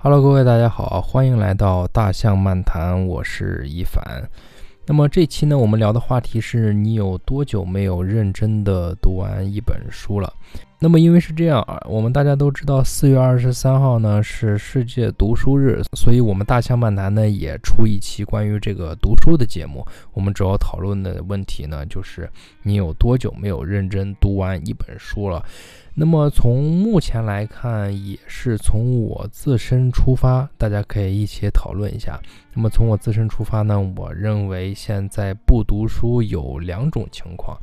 Hello，各位大家好，欢迎来到大象漫谈，我是一凡。那么这期呢，我们聊的话题是你有多久没有认真的读完一本书了？那么因为是这样啊，我们大家都知道四月二十三号呢是世界读书日，所以我们大象漫谈呢也出一期关于这个读书的节目。我们主要讨论的问题呢就是你有多久没有认真读完一本书了？那么从目前来看，也是从我自身出发，大家可以一起讨论一下。那么从我自身出发呢，我认为现在不读书有两种情况。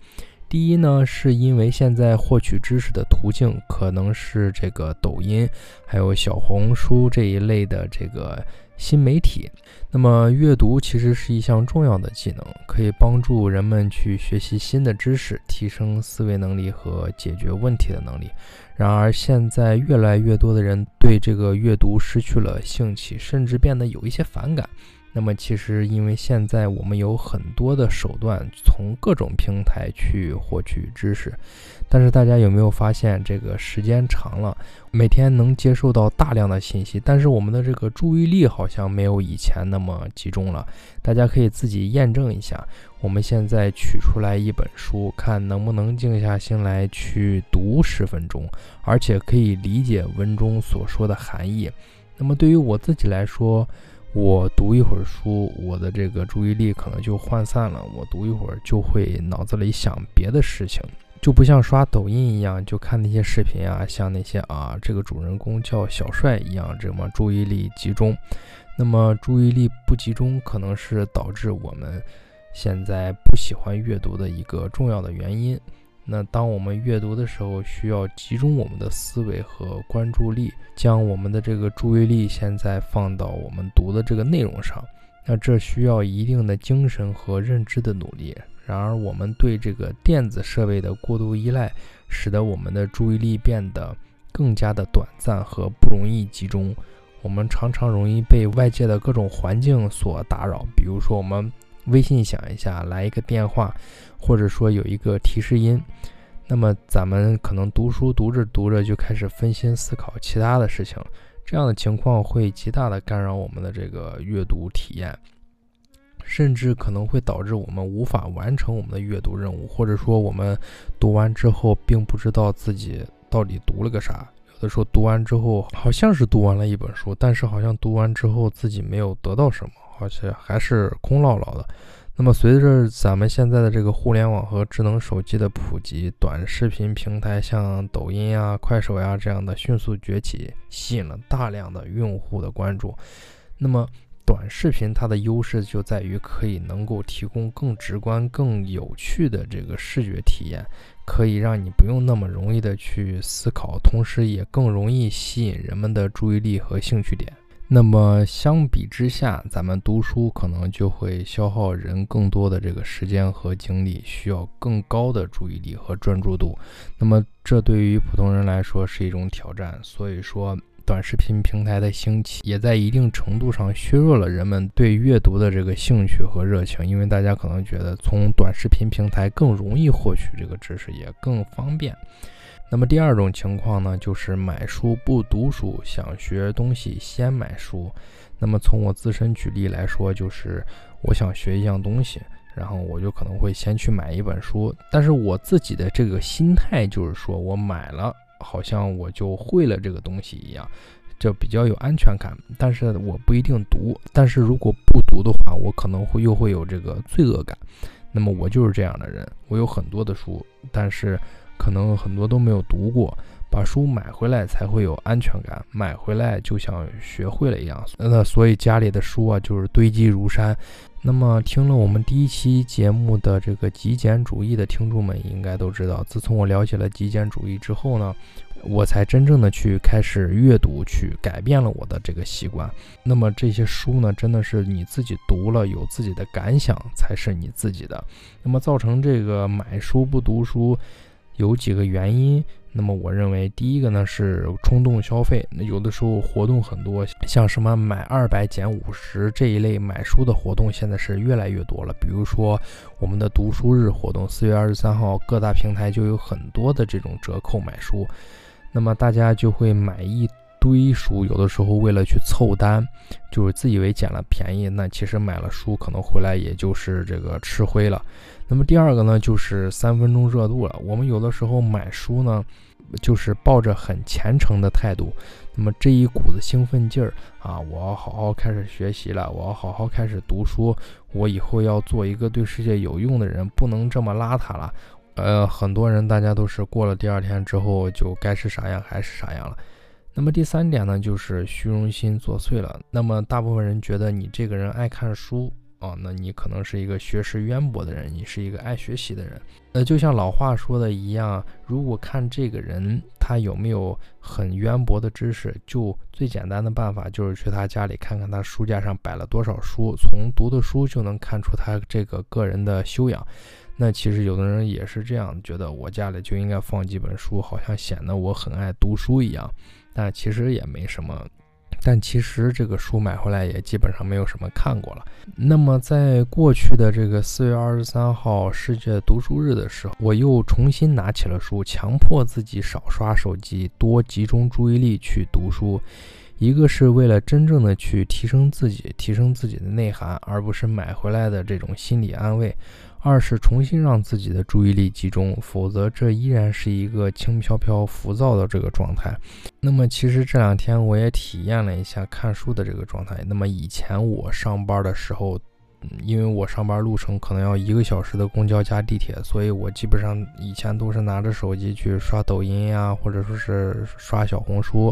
第一呢，是因为现在获取知识的途径可能是这个抖音，还有小红书这一类的这个新媒体。那么阅读其实是一项重要的技能，可以帮助人们去学习新的知识，提升思维能力和解决问题的能力。然而，现在越来越多的人对这个阅读失去了兴趣，甚至变得有一些反感。那么，其实因为现在我们有很多的手段，从各种平台去获取知识，但是大家有没有发现，这个时间长了，每天能接受到大量的信息，但是我们的这个注意力好像没有以前那么集中了。大家可以自己验证一下，我们现在取出来一本书，看能不能静下心来去读十分钟，而且可以理解文中所说的含义。那么对于我自己来说，我读一会儿书，我的这个注意力可能就涣散了。我读一会儿就会脑子里想别的事情，就不像刷抖音一样，就看那些视频啊，像那些啊，这个主人公叫小帅一样，这么注意力集中。那么注意力不集中，可能是导致我们现在不喜欢阅读的一个重要的原因。那当我们阅读的时候，需要集中我们的思维和关注力，将我们的这个注意力现在放到我们读的这个内容上。那这需要一定的精神和认知的努力。然而，我们对这个电子设备的过度依赖，使得我们的注意力变得更加的短暂和不容易集中。我们常常容易被外界的各种环境所打扰，比如说我们。微信响一下，来一个电话，或者说有一个提示音，那么咱们可能读书读着读着就开始分心思考其他的事情，这样的情况会极大的干扰我们的这个阅读体验，甚至可能会导致我们无法完成我们的阅读任务，或者说我们读完之后并不知道自己到底读了个啥。有的时候读完之后好像是读完了一本书，但是好像读完之后自己没有得到什么。而且还是空落落的。那么，随着咱们现在的这个互联网和智能手机的普及，短视频平台像抖音呀、快手呀这样的迅速崛起，吸引了大量的用户的关注。那么，短视频它的优势就在于可以能够提供更直观、更有趣的这个视觉体验，可以让你不用那么容易的去思考，同时也更容易吸引人们的注意力和兴趣点。那么相比之下，咱们读书可能就会消耗人更多的这个时间和精力，需要更高的注意力和专注度。那么这对于普通人来说是一种挑战。所以说，短视频平台的兴起也在一定程度上削弱了人们对阅读的这个兴趣和热情，因为大家可能觉得从短视频平台更容易获取这个知识，也更方便。那么第二种情况呢，就是买书不读书，想学东西先买书。那么从我自身举例来说，就是我想学一样东西，然后我就可能会先去买一本书。但是我自己的这个心态就是说，我买了，好像我就会了这个东西一样，就比较有安全感。但是我不一定读，但是如果不读的话，我可能会又会有这个罪恶感。那么我就是这样的人，我有很多的书，但是。可能很多都没有读过，把书买回来才会有安全感，买回来就像学会了一样。那所以家里的书啊，就是堆积如山。那么听了我们第一期节目的这个极简主义的听众们，应该都知道，自从我了解了极简主义之后呢，我才真正的去开始阅读，去改变了我的这个习惯。那么这些书呢，真的是你自己读了有自己的感想，才是你自己的。那么造成这个买书不读书。有几个原因，那么我认为第一个呢是冲动消费，那有的时候活动很多，像什么买二百减五十这一类买书的活动，现在是越来越多了。比如说我们的读书日活动，四月二十三号各大平台就有很多的这种折扣买书，那么大家就会买一堆书，有的时候为了去凑单，就是自以为捡了便宜，那其实买了书可能回来也就是这个吃灰了。那么第二个呢，就是三分钟热度了。我们有的时候买书呢，就是抱着很虔诚的态度，那么这一股子兴奋劲儿啊，我要好好开始学习了，我要好好开始读书，我以后要做一个对世界有用的人，不能这么邋遢了。呃，很多人大家都是过了第二天之后就该是啥样还是啥样了。那么第三点呢，就是虚荣心作祟了。那么大部分人觉得你这个人爱看书啊，那你可能是一个学识渊博的人，你是一个爱学习的人。呃，就像老话说的一样，如果看这个人他有没有很渊博的知识，就最简单的办法就是去他家里看看他书架上摆了多少书，从读的书就能看出他这个个人的修养。那其实有的人也是这样觉得，我家里就应该放几本书，好像显得我很爱读书一样。但其实也没什么，但其实这个书买回来也基本上没有什么看过了。那么在过去的这个四月二十三号世界读书日的时候，我又重新拿起了书，强迫自己少刷手机，多集中注意力去读书。一个是为了真正的去提升自己，提升自己的内涵，而不是买回来的这种心理安慰。二是重新让自己的注意力集中，否则这依然是一个轻飘飘、浮躁的这个状态。那么，其实这两天我也体验了一下看书的这个状态。那么以前我上班的时候，因为我上班路程可能要一个小时的公交加地铁，所以我基本上以前都是拿着手机去刷抖音呀，或者说是刷小红书。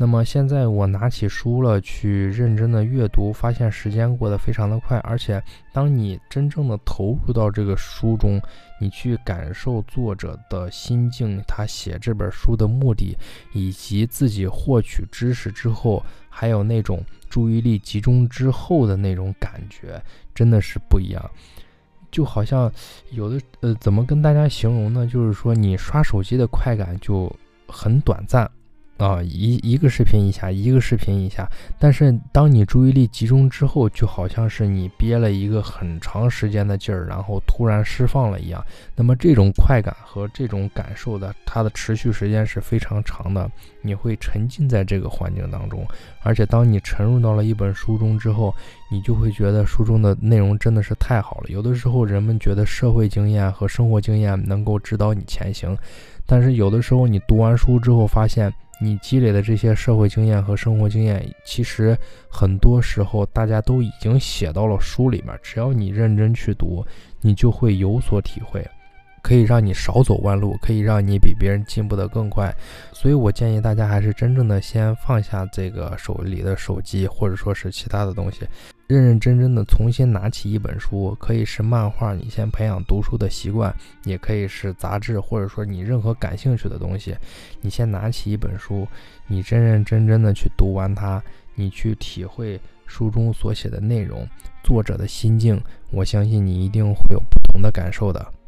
那么现在我拿起书了，去认真的阅读，发现时间过得非常的快。而且，当你真正的投入到这个书中，你去感受作者的心境，他写这本书的目的，以及自己获取知识之后，还有那种注意力集中之后的那种感觉，真的是不一样。就好像有的呃，怎么跟大家形容呢？就是说，你刷手机的快感就很短暂。啊，一一个视频一下，一个视频一下，但是当你注意力集中之后，就好像是你憋了一个很长时间的劲儿，然后突然释放了一样。那么这种快感和这种感受的，它的持续时间是非常长的。你会沉浸在这个环境当中，而且当你沉入到了一本书中之后，你就会觉得书中的内容真的是太好了。有的时候人们觉得社会经验和生活经验能够指导你前行，但是有的时候你读完书之后发现。你积累的这些社会经验和生活经验，其实很多时候大家都已经写到了书里面。只要你认真去读，你就会有所体会，可以让你少走弯路，可以让你比别人进步得更快。所以我建议大家还是真正的先放下这个手里的手机，或者说是其他的东西。认认真真的重新拿起一本书，可以是漫画，你先培养读书的习惯；也可以是杂志，或者说你任何感兴趣的东西，你先拿起一本书，你认认真真的去读完它，你去体会书中所写的内容，作者的心境，我相信你一定会有不同的感受的。